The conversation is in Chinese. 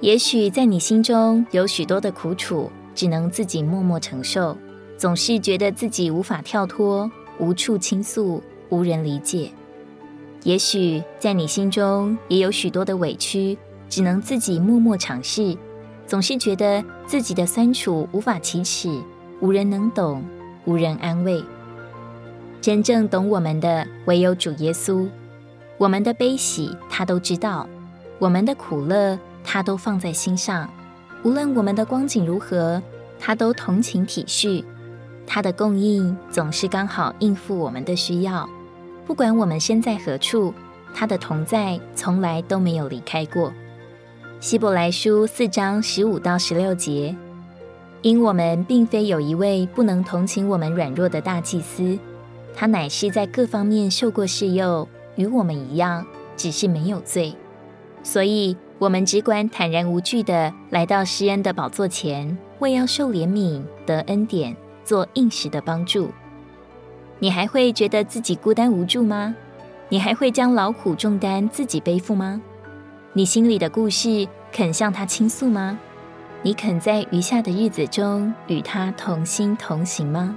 也许在你心中有许多的苦楚，只能自己默默承受，总是觉得自己无法跳脱，无处倾诉，无人理解。也许在你心中也有许多的委屈，只能自己默默尝试，总是觉得自己的酸楚无法启齿，无人能懂，无人安慰。真正懂我们的唯有主耶稣，我们的悲喜他都知道，我们的苦乐他都放在心上。无论我们的光景如何，他都同情体恤，他的供应总是刚好应付我们的需要。不管我们身在何处，他的同在从来都没有离开过。希伯来书四章十五到十六节，因我们并非有一位不能同情我们软弱的大祭司，他乃是在各方面受过试诱，与我们一样，只是没有罪。所以，我们只管坦然无惧地来到施恩的宝座前，为要受怜悯、得恩典、做应时的帮助。你还会觉得自己孤单无助吗？你还会将劳苦重担自己背负吗？你心里的故事肯向他倾诉吗？你肯在余下的日子中与他同心同行吗？